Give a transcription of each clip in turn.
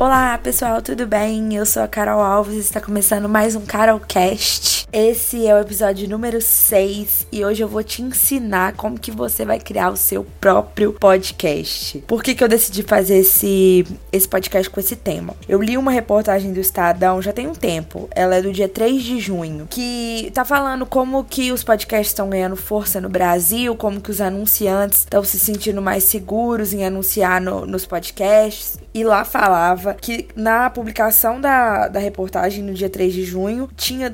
Olá pessoal, tudo bem? Eu sou a Carol Alves e está começando mais um Carolcast. Esse é o episódio número 6 e hoje eu vou te ensinar como que você vai criar o seu próprio podcast. Por que, que eu decidi fazer esse, esse podcast com esse tema? Eu li uma reportagem do Estadão já tem um tempo, ela é do dia 3 de junho, que tá falando como que os podcasts estão ganhando força no Brasil, como que os anunciantes estão se sentindo mais seguros em anunciar no, nos podcasts. E lá falava que na publicação da, da reportagem no dia 3 de junho tinha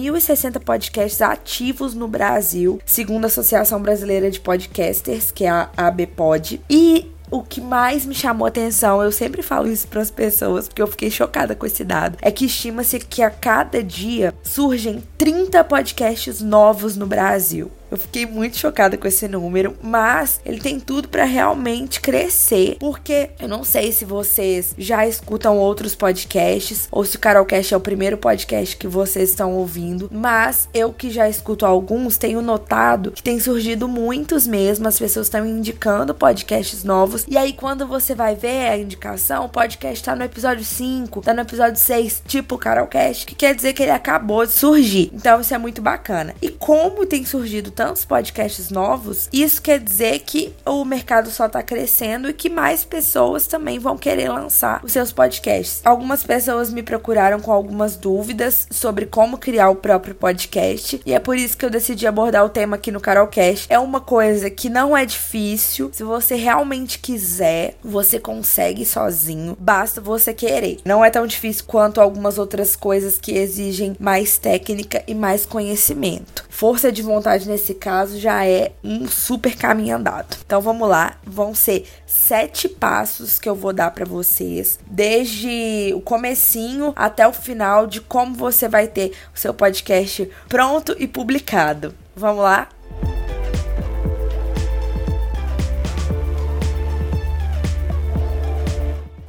2.060 podcasts ativos no Brasil, segundo a Associação Brasileira de Podcasters, que é a ABPOD. E o que mais me chamou atenção, eu sempre falo isso para as pessoas, porque eu fiquei chocada com esse dado, é que estima-se que a cada dia surgem 30 podcasts novos no Brasil. Eu fiquei muito chocada com esse número, mas ele tem tudo para realmente crescer, porque eu não sei se vocês já escutam outros podcasts ou se o Carolcast é o primeiro podcast que vocês estão ouvindo, mas eu que já escuto alguns tenho notado que tem surgido muitos mesmo, as pessoas estão indicando podcasts novos, e aí quando você vai ver a indicação, o podcast tá no episódio 5, tá no episódio 6, tipo o Carolcast, que quer dizer que ele acabou de surgir. Então isso é muito bacana. E como tem surgido tantos podcasts novos, isso quer dizer que o mercado só está crescendo e que mais pessoas também vão querer lançar os seus podcasts. Algumas pessoas me procuraram com algumas dúvidas sobre como criar o próprio podcast e é por isso que eu decidi abordar o tema aqui no Carolcast. É uma coisa que não é difícil. Se você realmente quiser, você consegue sozinho. Basta você querer. Não é tão difícil quanto algumas outras coisas que exigem mais técnica e mais conhecimento. Força de vontade nesse nesse caso já é um super caminho andado. Então vamos lá, vão ser sete passos que eu vou dar para vocês, desde o comecinho até o final de como você vai ter o seu podcast pronto e publicado. Vamos lá?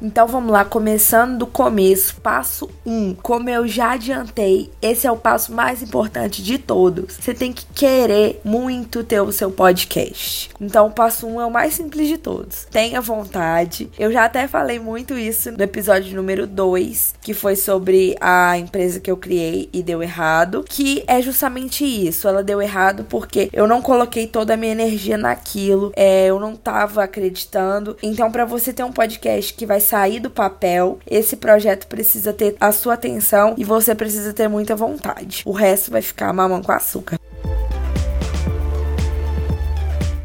Então vamos lá, começando do começo. Passo 1. Um, como eu já adiantei, esse é o passo mais importante de todos. Você tem que querer muito ter o seu podcast. Então o passo 1 um é o mais simples de todos. Tenha vontade. Eu já até falei muito isso no episódio número 2, que foi sobre a empresa que eu criei e deu errado, que é justamente isso. Ela deu errado porque eu não coloquei toda a minha energia naquilo, é, eu não tava acreditando. Então para você ter um podcast que vai sair do papel, esse projeto precisa ter a sua atenção e você precisa ter muita vontade. O resto vai ficar mamão com açúcar.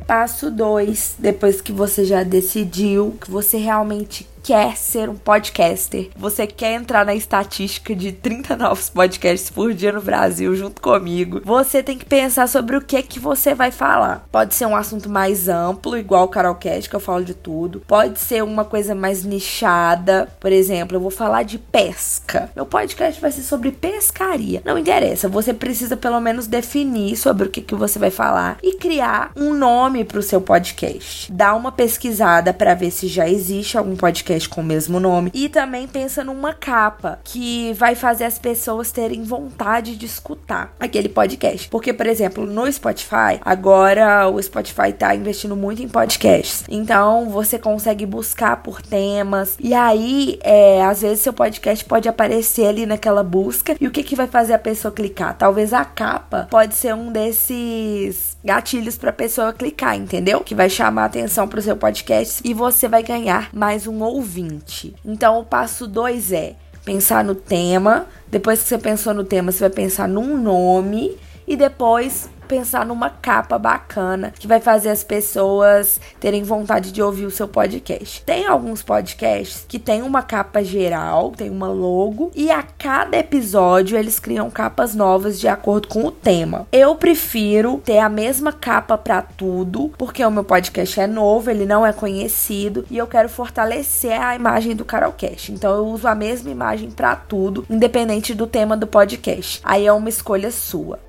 Passo 2, depois que você já decidiu que você realmente quer ser um podcaster, você quer entrar na estatística de 30 novos podcasts por dia no Brasil junto comigo, você tem que pensar sobre o que que você vai falar. Pode ser um assunto mais amplo, igual o Carolcast, que eu falo de tudo. Pode ser uma coisa mais nichada. Por exemplo, eu vou falar de pesca. Meu podcast vai ser sobre pescaria. Não interessa, você precisa pelo menos definir sobre o que que você vai falar e criar um nome para o seu podcast. Dá uma pesquisada para ver se já existe algum podcast podcast com o mesmo nome. E também pensa numa capa que vai fazer as pessoas terem vontade de escutar aquele podcast. Porque, por exemplo, no Spotify, agora o Spotify tá investindo muito em podcasts. Então você consegue buscar por temas. E aí, é, às vezes, seu podcast pode aparecer ali naquela busca. E o que, que vai fazer a pessoa clicar? Talvez a capa pode ser um desses gatilhos para a pessoa clicar, entendeu? Que vai chamar atenção para o seu podcast e você vai ganhar mais um ouvinte. Então, o passo 2 é pensar no tema. Depois que você pensou no tema, você vai pensar num nome e depois pensar numa capa bacana que vai fazer as pessoas terem vontade de ouvir o seu podcast. Tem alguns podcasts que tem uma capa geral, tem uma logo e a cada episódio eles criam capas novas de acordo com o tema. Eu prefiro ter a mesma capa para tudo, porque o meu podcast é novo, ele não é conhecido e eu quero fortalecer a imagem do Carolcast. Então eu uso a mesma imagem para tudo, independente do tema do podcast. Aí é uma escolha sua.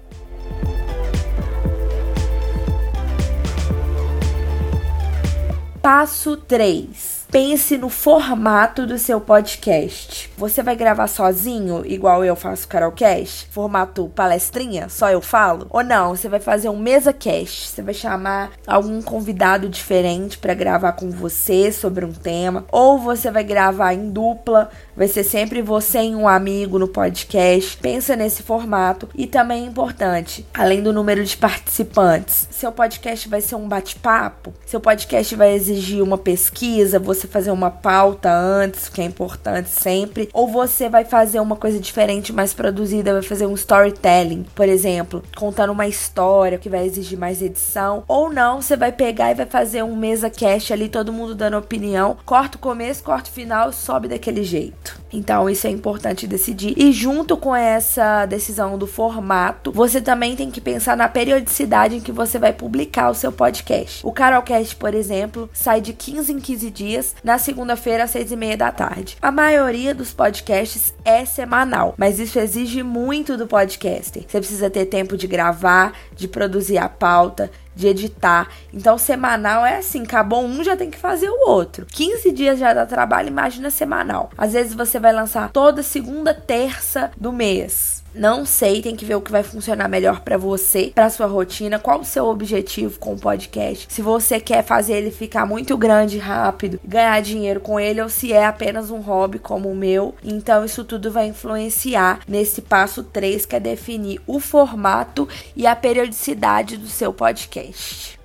Passo 3 pense no formato do seu podcast. Você vai gravar sozinho, igual eu faço Carolcast? Formato palestrinha, só eu falo? Ou não, você vai fazer um mesa cast. Você vai chamar algum convidado diferente para gravar com você sobre um tema, ou você vai gravar em dupla, vai ser sempre você e um amigo no podcast. Pensa nesse formato. E também é importante, além do número de participantes, seu podcast vai ser um bate-papo, seu podcast vai exigir uma pesquisa, você fazer uma pauta antes, que é importante sempre, ou você vai fazer uma coisa diferente, mais produzida, vai fazer um storytelling, por exemplo, contando uma história que vai exigir mais edição, ou não, você vai pegar e vai fazer um mesa cast ali, todo mundo dando opinião, corta o começo, corta o final, sobe daquele jeito. Então, isso é importante decidir. E junto com essa decisão do formato, você também tem que pensar na periodicidade em que você vai publicar o seu podcast. O Carolcast, por exemplo, sai de 15 em 15 dias na segunda-feira às seis e meia da tarde. A maioria dos podcasts é semanal, mas isso exige muito do podcaster. Você precisa ter tempo de gravar, de produzir a pauta, de editar. Então, semanal é assim: acabou um, já tem que fazer o outro. 15 dias já dá trabalho, imagina semanal. Às vezes você vai lançar toda segunda, terça do mês. Não sei, tem que ver o que vai funcionar melhor para você, para sua rotina, qual o seu objetivo com o podcast. Se você quer fazer ele ficar muito grande rápido, ganhar dinheiro com ele ou se é apenas um hobby como o meu. Então isso tudo vai influenciar nesse passo 3, que é definir o formato e a periodicidade do seu podcast.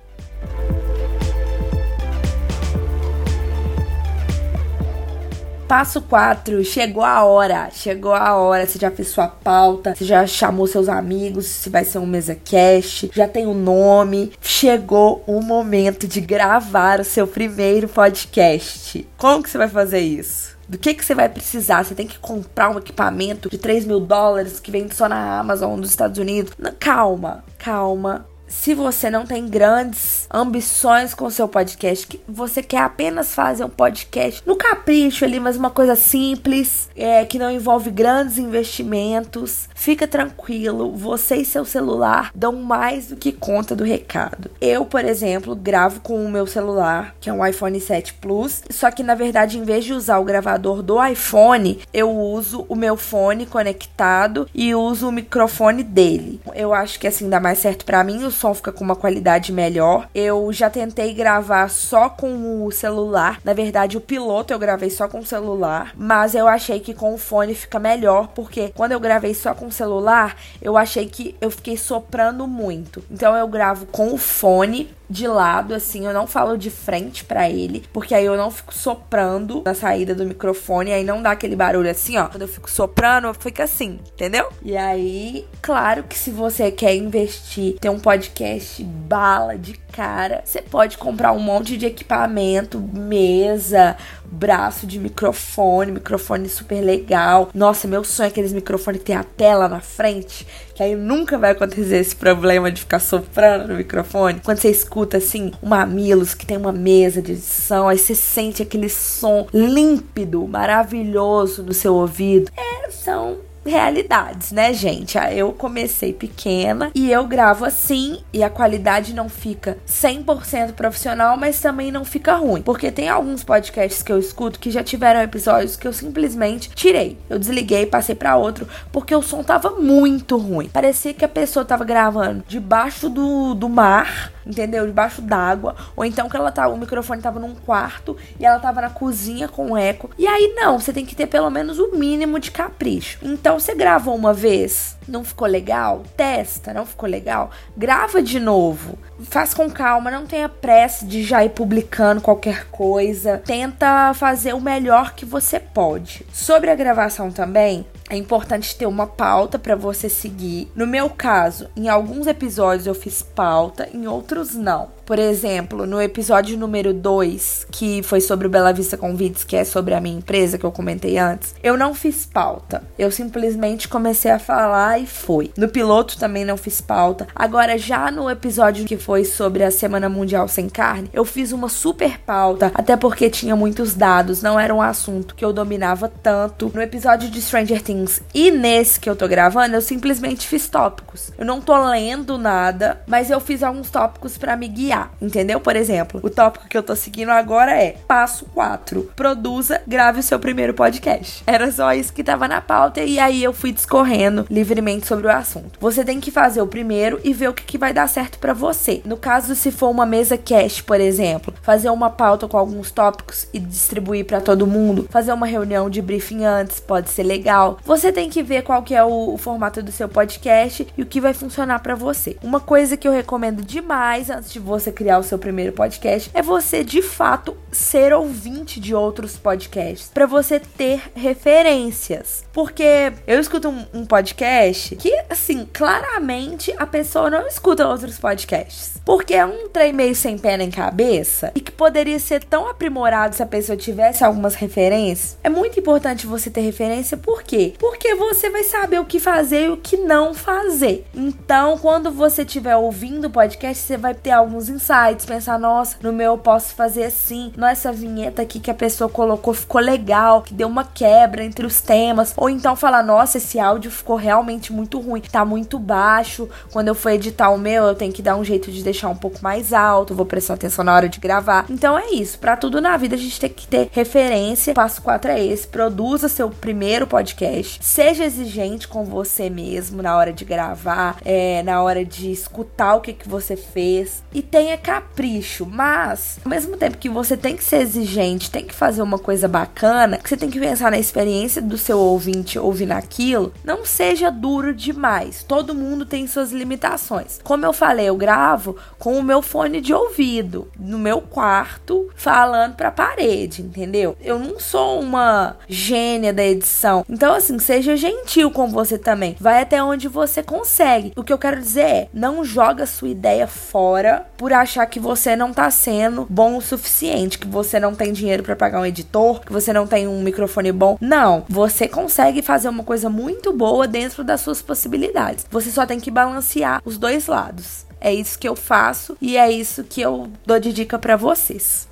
Passo 4, chegou a hora. Chegou a hora. Você já fez sua pauta, você já chamou seus amigos, se vai ser um mesa cast, já tem o um nome. Chegou o momento de gravar o seu primeiro podcast. Como que você vai fazer isso? Do que, que você vai precisar? Você tem que comprar um equipamento de 3 mil dólares que vende só na Amazon dos Estados Unidos? Calma, calma se você não tem grandes ambições com seu podcast, que você quer apenas fazer um podcast no capricho ali, mas uma coisa simples, é, que não envolve grandes investimentos, fica tranquilo, você e seu celular dão mais do que conta do recado. Eu, por exemplo, gravo com o meu celular, que é um iPhone 7 Plus, só que na verdade, em vez de usar o gravador do iPhone, eu uso o meu fone conectado e uso o microfone dele. Eu acho que assim dá mais certo para mim, som fica com uma qualidade melhor. Eu já tentei gravar só com o celular. Na verdade, o piloto eu gravei só com o celular, mas eu achei que com o fone fica melhor, porque quando eu gravei só com o celular, eu achei que eu fiquei soprando muito. Então eu gravo com o fone de lado, assim, eu não falo de frente para ele, porque aí eu não fico soprando na saída do microfone, aí não dá aquele barulho assim, ó. Quando eu fico soprando, fica assim, entendeu? E aí, claro que se você quer investir, ter um podcast bala de cara, você pode comprar um monte de equipamento, mesa, braço de microfone, microfone super legal. Nossa, meu sonho é aqueles microfones que tem a tela na frente, que aí nunca vai acontecer esse problema de ficar soprando no microfone. Quando você escuta assim, um Mamilos que tem uma mesa de edição, aí você sente aquele som límpido, maravilhoso no seu ouvido. É, são realidades, né, gente? Ah, eu comecei pequena e eu gravo assim e a qualidade não fica 100% profissional, mas também não fica ruim. Porque tem alguns podcasts que eu escuto que já tiveram episódios que eu simplesmente tirei. Eu desliguei, passei para outro, porque o som tava muito ruim. Parecia que a pessoa tava gravando debaixo do, do mar entendeu? Debaixo d'água, ou então que ela tá, o microfone tava num quarto e ela tava na cozinha com eco. E aí não, você tem que ter pelo menos o mínimo de capricho. Então você gravou uma vez, não ficou legal? Testa, não ficou legal? Grava de novo. Faz com calma, não tenha pressa de já ir publicando qualquer coisa. Tenta fazer o melhor que você pode. Sobre a gravação também, é importante ter uma pauta para você seguir. No meu caso, em alguns episódios eu fiz pauta, em outros não. Por exemplo, no episódio número 2, que foi sobre o Bela Vista Convites, que é sobre a minha empresa que eu comentei antes, eu não fiz pauta. Eu simplesmente comecei a falar e foi. No piloto também não fiz pauta. Agora, já no episódio que foi sobre a Semana Mundial Sem Carne, eu fiz uma super pauta, até porque tinha muitos dados, não era um assunto que eu dominava tanto. No episódio de Stranger Things e nesse que eu tô gravando, eu simplesmente fiz tópicos. Eu não tô lendo nada, mas eu fiz alguns tópicos para me guiar entendeu? Por exemplo, o tópico que eu tô seguindo agora é passo 4. Produza, grave o seu primeiro podcast. Era só isso que tava na pauta e aí eu fui discorrendo livremente sobre o assunto. Você tem que fazer o primeiro e ver o que, que vai dar certo para você. No caso, se for uma mesa cast, por exemplo, fazer uma pauta com alguns tópicos e distribuir para todo mundo, fazer uma reunião de briefing antes pode ser legal. Você tem que ver qual que é o, o formato do seu podcast e o que vai funcionar para você. Uma coisa que eu recomendo demais antes de você criar o seu primeiro podcast é você de fato ser ouvinte de outros podcasts, para você ter referências. Porque eu escuto um, um podcast que, assim, claramente a pessoa não escuta outros podcasts. Porque é um trem meio sem pé nem cabeça e que poderia ser tão aprimorado se a pessoa tivesse algumas referências. É muito importante você ter referência, por quê? Porque você vai saber o que fazer e o que não fazer. Então, quando você estiver ouvindo o podcast, você vai ter alguns insights, pensar, nossa, no meu eu posso fazer assim, nossa vinheta aqui que a pessoa colocou ficou legal, que deu uma quebra entre os temas, ou então falar, nossa, esse áudio ficou realmente muito ruim, tá muito baixo. Quando eu for editar o meu, eu tenho que dar um jeito de deixar um pouco mais alto, vou prestar atenção na hora de gravar. Então é isso, para tudo na vida a gente tem que ter referência. O passo 4 é esse: produza seu primeiro podcast, seja exigente com você mesmo na hora de gravar, é, na hora de escutar o que, que você fez e tenha capricho, mas ao mesmo tempo que você tem que ser exigente, tem que fazer uma coisa bacana, que você tem que pensar na experiência do seu ouvinte ouvindo aquilo, não seja duro demais. Todo mundo tem suas limitações. Como eu falei, eu gravo com o meu fone de ouvido no meu quarto, falando pra parede, entendeu? Eu não sou uma gênia da edição. Então, assim, seja gentil com você também. Vai até onde você consegue. O que eu quero dizer é, não joga sua ideia fora por achar que você não tá sendo bom o suficiente, que você não tem dinheiro para pagar um editor, que você não tem um microfone bom. Não, você consegue fazer uma coisa muito boa dentro das suas possibilidades. Você só tem que balancear os dois lados. É isso que eu faço e é isso que eu dou de dica para vocês.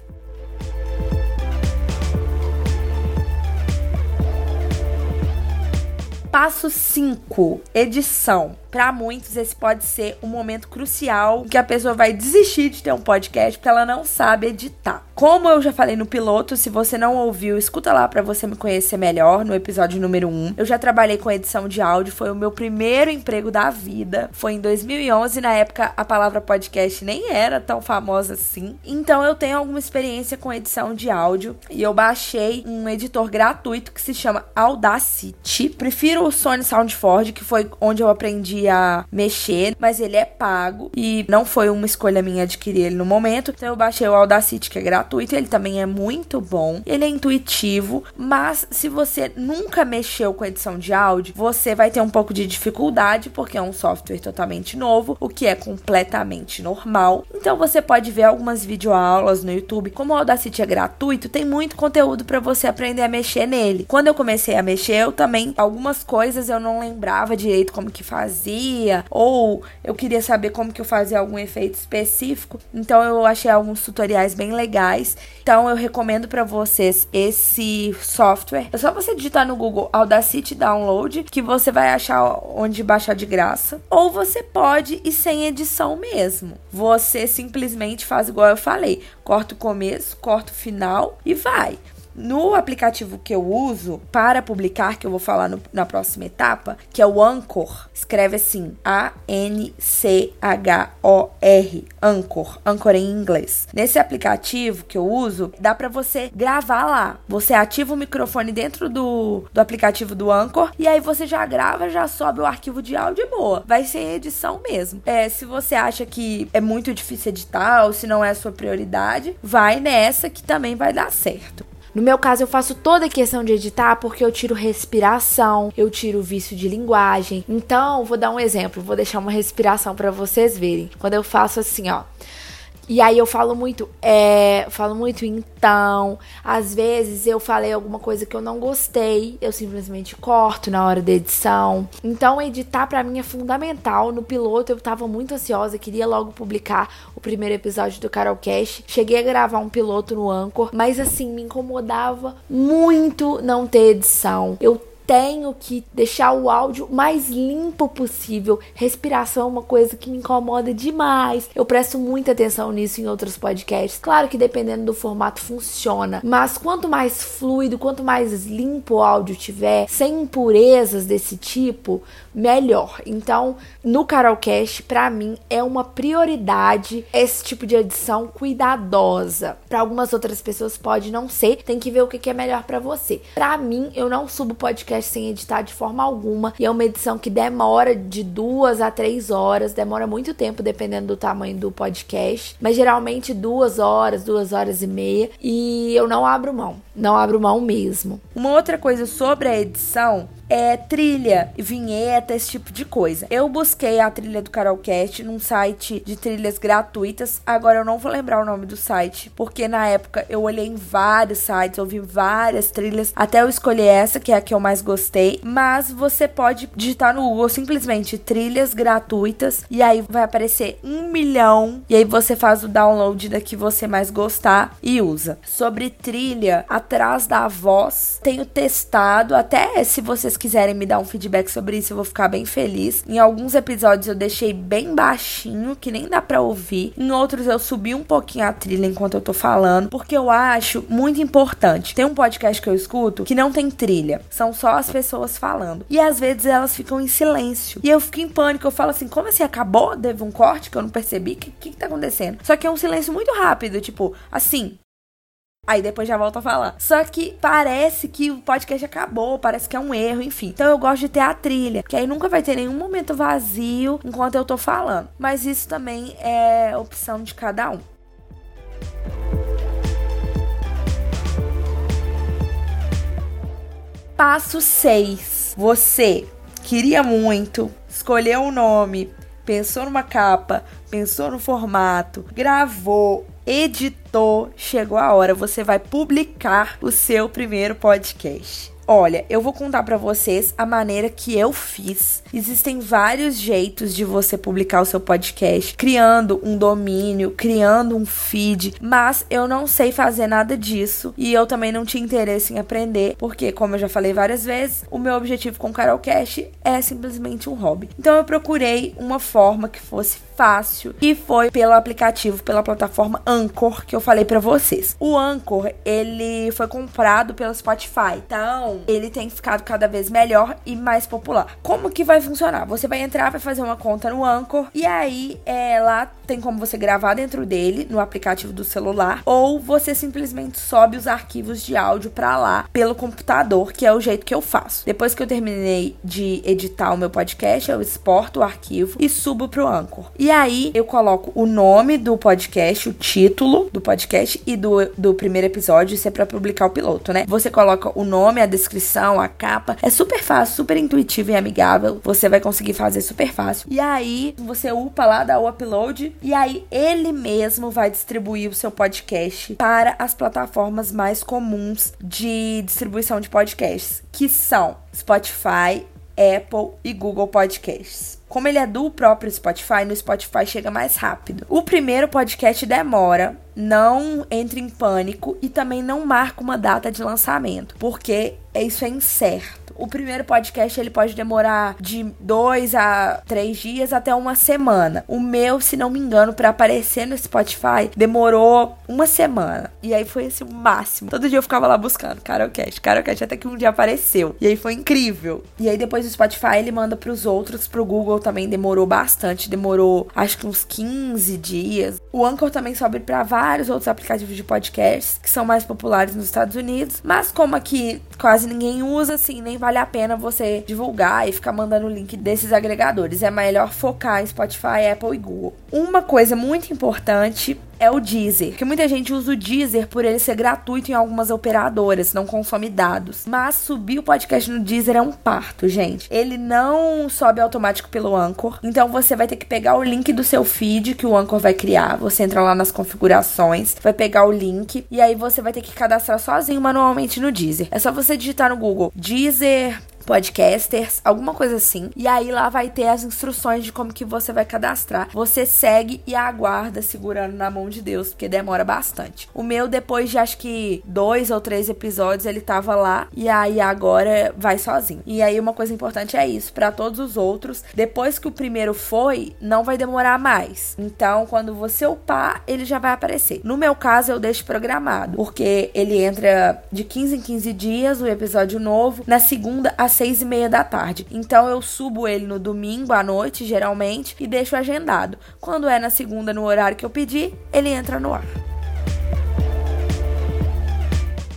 Passo 5: edição. Para muitos, esse pode ser um momento crucial que a pessoa vai desistir de ter um podcast porque ela não sabe editar. Como eu já falei no piloto, se você não ouviu, escuta lá para você me conhecer melhor no episódio número 1. Eu já trabalhei com edição de áudio, foi o meu primeiro emprego da vida. Foi em 2011, na época a palavra podcast nem era tão famosa assim. Então eu tenho alguma experiência com edição de áudio e eu baixei um editor gratuito que se chama Audacity. Prefiro o Sony Soundforge, que foi onde eu aprendi a mexer, mas ele é pago e não foi uma escolha minha adquirir ele no momento. Então eu baixei o Audacity, que é gratuito, ele também é muito bom. Ele é intuitivo, mas se você nunca mexeu com edição de áudio, você vai ter um pouco de dificuldade porque é um software totalmente novo, o que é completamente normal. Então você pode ver algumas videoaulas no YouTube. Como o Audacity é gratuito, tem muito conteúdo para você aprender a mexer nele. Quando eu comecei a mexer, eu também algumas coisas eu não lembrava direito como que fazia fazia, ou eu queria saber como que eu fazia algum efeito específico. Então eu achei alguns tutoriais bem legais. Então eu recomendo para vocês esse software. É só você digitar no Google Audacity Download que você vai achar onde baixar de graça. Ou você pode ir sem edição mesmo. Você simplesmente faz igual eu falei, corta o começo, corta o final e vai. No aplicativo que eu uso para publicar, que eu vou falar no, na próxima etapa, que é o Anchor, escreve assim: A-N-C-H-O-R, Anchor, Anchor em inglês. Nesse aplicativo que eu uso, dá para você gravar lá. Você ativa o microfone dentro do, do aplicativo do Anchor e aí você já grava, já sobe o arquivo de áudio e boa. Vai ser edição mesmo. É, se você acha que é muito difícil editar ou se não é a sua prioridade, vai nessa que também vai dar certo. No meu caso, eu faço toda a questão de editar porque eu tiro respiração, eu tiro vício de linguagem. Então, vou dar um exemplo, vou deixar uma respiração para vocês verem. Quando eu faço assim, ó. E aí eu falo muito, é, falo muito então. Às vezes eu falei alguma coisa que eu não gostei, eu simplesmente corto na hora da edição. Então editar para mim é fundamental. No piloto eu tava muito ansiosa, queria logo publicar o primeiro episódio do Carolcast. Cheguei a gravar um piloto no Anchor, mas assim me incomodava muito não ter edição. Eu tenho que deixar o áudio mais limpo possível. Respiração é uma coisa que me incomoda demais. Eu presto muita atenção nisso em outros podcasts. Claro que dependendo do formato funciona, mas quanto mais fluido, quanto mais limpo o áudio tiver, sem impurezas desse tipo, melhor. Então, no Carolcast, para mim é uma prioridade esse tipo de edição cuidadosa. Para algumas outras pessoas pode não ser, tem que ver o que é melhor para você. Para mim, eu não subo podcast sem editar de forma alguma. E é uma edição que demora de duas a três horas, demora muito tempo dependendo do tamanho do podcast, mas geralmente duas horas, duas horas e meia. E eu não abro mão, não abro mão mesmo. Uma outra coisa sobre a edição é trilha, vinheta, esse tipo de coisa. Eu busquei a trilha do Carolcast num site de trilhas gratuitas. Agora eu não vou lembrar o nome do site, porque na época eu olhei em vários sites, ouvi várias trilhas, até eu escolher essa, que é a que eu mais gostei. Mas você pode digitar no Google simplesmente trilhas gratuitas e aí vai aparecer um milhão. E aí você faz o download da que você mais gostar e usa. Sobre trilha, atrás da voz, tenho testado, até se vocês quiserem me dar um feedback sobre isso, eu vou ficar bem feliz. Em alguns episódios eu deixei bem baixinho, que nem dá pra ouvir. Em outros eu subi um pouquinho a trilha enquanto eu tô falando, porque eu acho muito importante. Tem um podcast que eu escuto que não tem trilha, são só as pessoas falando. E às vezes elas ficam em silêncio. E eu fico em pânico, eu falo assim: como assim acabou? Teve um corte que eu não percebi? O que, que, que tá acontecendo? Só que é um silêncio muito rápido, tipo, assim, Aí depois já volto a falar. Só que parece que o podcast acabou, parece que é um erro, enfim. Então eu gosto de ter a trilha, que aí nunca vai ter nenhum momento vazio enquanto eu tô falando. Mas isso também é opção de cada um. Passo 6. Você queria muito, escolheu o um nome, pensou numa capa, pensou no formato, gravou, editou, chegou a hora, você vai publicar o seu primeiro podcast. Olha, eu vou contar para vocês a maneira que eu fiz. Existem vários jeitos de você publicar o seu podcast, criando um domínio, criando um feed, mas eu não sei fazer nada disso e eu também não tinha interesse em aprender, porque como eu já falei várias vezes, o meu objetivo com o Carolcast é simplesmente um hobby. Então eu procurei uma forma que fosse fácil e foi pelo aplicativo, pela plataforma Anchor que eu falei para vocês. O Anchor, ele foi comprado pelo Spotify. Então, ele tem ficado cada vez melhor e mais popular. Como que vai funcionar? Você vai entrar, vai fazer uma conta no Anchor e aí é, lá tem como você gravar dentro dele no aplicativo do celular ou você simplesmente sobe os arquivos de áudio para lá pelo computador, que é o jeito que eu faço. Depois que eu terminei de editar o meu podcast, eu exporto o arquivo e subo pro Anchor. E aí eu coloco o nome do podcast, o título do podcast e do, do primeiro episódio, isso é para publicar o piloto, né? Você coloca o nome, a descrição, a capa. É super fácil, super intuitivo e amigável. Você vai conseguir fazer super fácil. E aí você upa lá, dá o upload e aí ele mesmo vai distribuir o seu podcast para as plataformas mais comuns de distribuição de podcasts, que são Spotify, Apple e Google Podcasts. Como ele é do próprio Spotify, no Spotify chega mais rápido. O primeiro podcast demora, não entre em pânico e também não marca uma data de lançamento, porque isso é incerto. O primeiro podcast ele pode demorar de dois a três dias até uma semana. O meu, se não me engano, para aparecer no Spotify, demorou uma semana. E aí foi esse o máximo. Todo dia eu ficava lá buscando Carolcast, Carolcast, até que um dia apareceu. E aí foi incrível. E aí depois do Spotify ele manda para os outros, pro Google também demorou bastante, demorou acho que uns 15 dias. O Anchor também sobe para vários outros aplicativos de podcasts que são mais populares nos Estados Unidos, mas como aqui quase ninguém usa, assim, nem vale a pena você divulgar e ficar mandando o link desses agregadores. É melhor focar em Spotify, Apple e Google. Uma coisa muito importante é o Deezer. Porque muita gente usa o Deezer por ele ser gratuito em algumas operadoras, não consome dados. Mas subir o podcast no Deezer é um parto, gente. Ele não sobe automático pelo Anchor. Então você vai ter que pegar o link do seu feed que o Anchor vai criar. Você entra lá nas configurações, vai pegar o link e aí você vai ter que cadastrar sozinho manualmente no Deezer. É só você digitar no Google Deezer Podcasters, alguma coisa assim. E aí lá vai ter as instruções de como que você vai cadastrar. Você segue e aguarda segurando na mão de Deus, porque demora bastante. O meu, depois de acho que dois ou três episódios, ele tava lá. E aí agora vai sozinho. E aí uma coisa importante é isso, para todos os outros, depois que o primeiro foi, não vai demorar mais. Então, quando você upar, ele já vai aparecer. No meu caso, eu deixo programado, porque ele entra de 15 em 15 dias, o episódio novo, na segunda às 6 e meia da tarde. Então, eu subo ele no domingo à noite, geralmente, e deixo agendado. Quando é na segunda, no horário que eu pedi, ele entra no ar.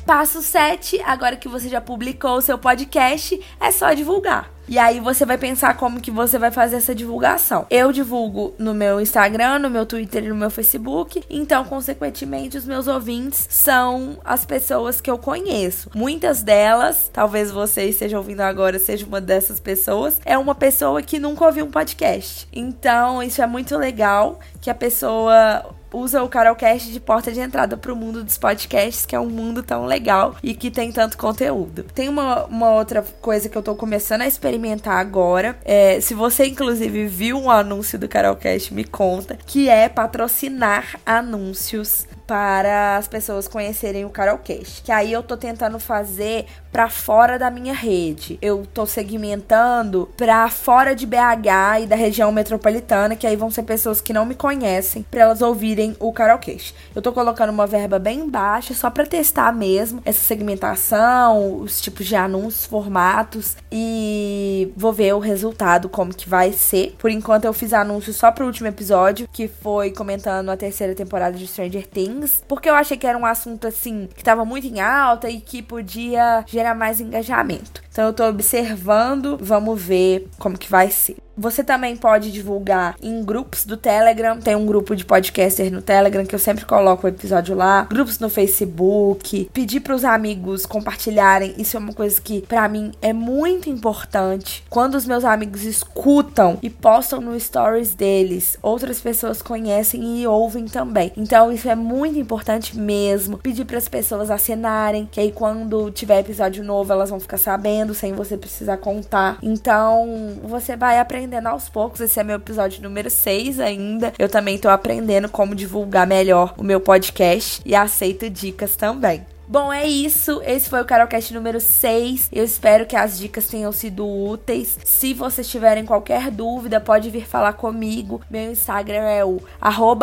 Passo 7, agora que você já publicou o seu podcast, é só divulgar. E aí você vai pensar como que você vai fazer essa divulgação. Eu divulgo no meu Instagram, no meu Twitter e no meu Facebook. Então, consequentemente, os meus ouvintes são as pessoas que eu conheço. Muitas delas, talvez você esteja ouvindo agora, seja uma dessas pessoas, é uma pessoa que nunca ouviu um podcast. Então, isso é muito legal que a pessoa usa o Carolcast de porta de entrada para o mundo dos podcasts, que é um mundo tão legal e que tem tanto conteúdo. Tem uma, uma outra coisa que eu tô começando a experimentar agora. É, se você, inclusive, viu um anúncio do Carolcast, me conta, que é patrocinar anúncios para as pessoas conhecerem o Carolcast. Que aí eu tô tentando fazer para fora da minha rede. Eu tô segmentando para fora de BH e da região metropolitana, que aí vão ser pessoas que não me conhecem, para elas ouvirem o Carolcast. Eu tô colocando uma verba bem baixa só para testar mesmo essa segmentação, os tipos de anúncios, formatos e vou ver o resultado como que vai ser. Por enquanto eu fiz anúncio só pro último episódio, que foi comentando a terceira temporada de Stranger Things porque eu achei que era um assunto assim que tava muito em alta e que podia gerar mais engajamento. Então eu tô observando, vamos ver como que vai ser. Você também pode divulgar em grupos do Telegram. Tem um grupo de podcaster no Telegram que eu sempre coloco o episódio lá. Grupos no Facebook. Pedir para os amigos compartilharem. Isso é uma coisa que para mim é muito importante. Quando os meus amigos escutam e postam no stories deles, outras pessoas conhecem e ouvem também. Então isso é muito importante mesmo. Pedir para as pessoas assinarem, que aí quando tiver episódio novo elas vão ficar sabendo sem você precisar contar. Então você vai aprender aprendendo aos poucos. Esse é meu episódio número 6 ainda. Eu também tô aprendendo como divulgar melhor o meu podcast e aceito dicas também. Bom, é isso. Esse foi o Carolcast número 6. Eu espero que as dicas tenham sido úteis. Se vocês tiverem qualquer dúvida, pode vir falar comigo. Meu Instagram é o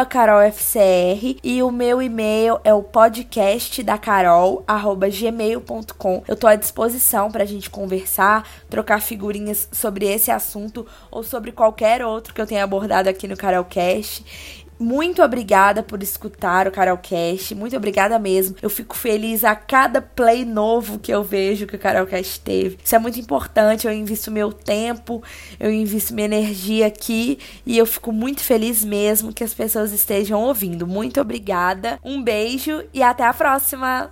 carolfcr e o meu e-mail é o podcast da Carol, gmail.com. Eu tô à disposição pra gente conversar, trocar figurinhas sobre esse assunto ou sobre qualquer outro que eu tenha abordado aqui no Carolcast. Muito obrigada por escutar o Carolcast. Muito obrigada mesmo. Eu fico feliz a cada play novo que eu vejo que o Carolcast teve. Isso é muito importante. Eu invisto meu tempo, eu invisto minha energia aqui e eu fico muito feliz mesmo que as pessoas estejam ouvindo. Muito obrigada. Um beijo e até a próxima.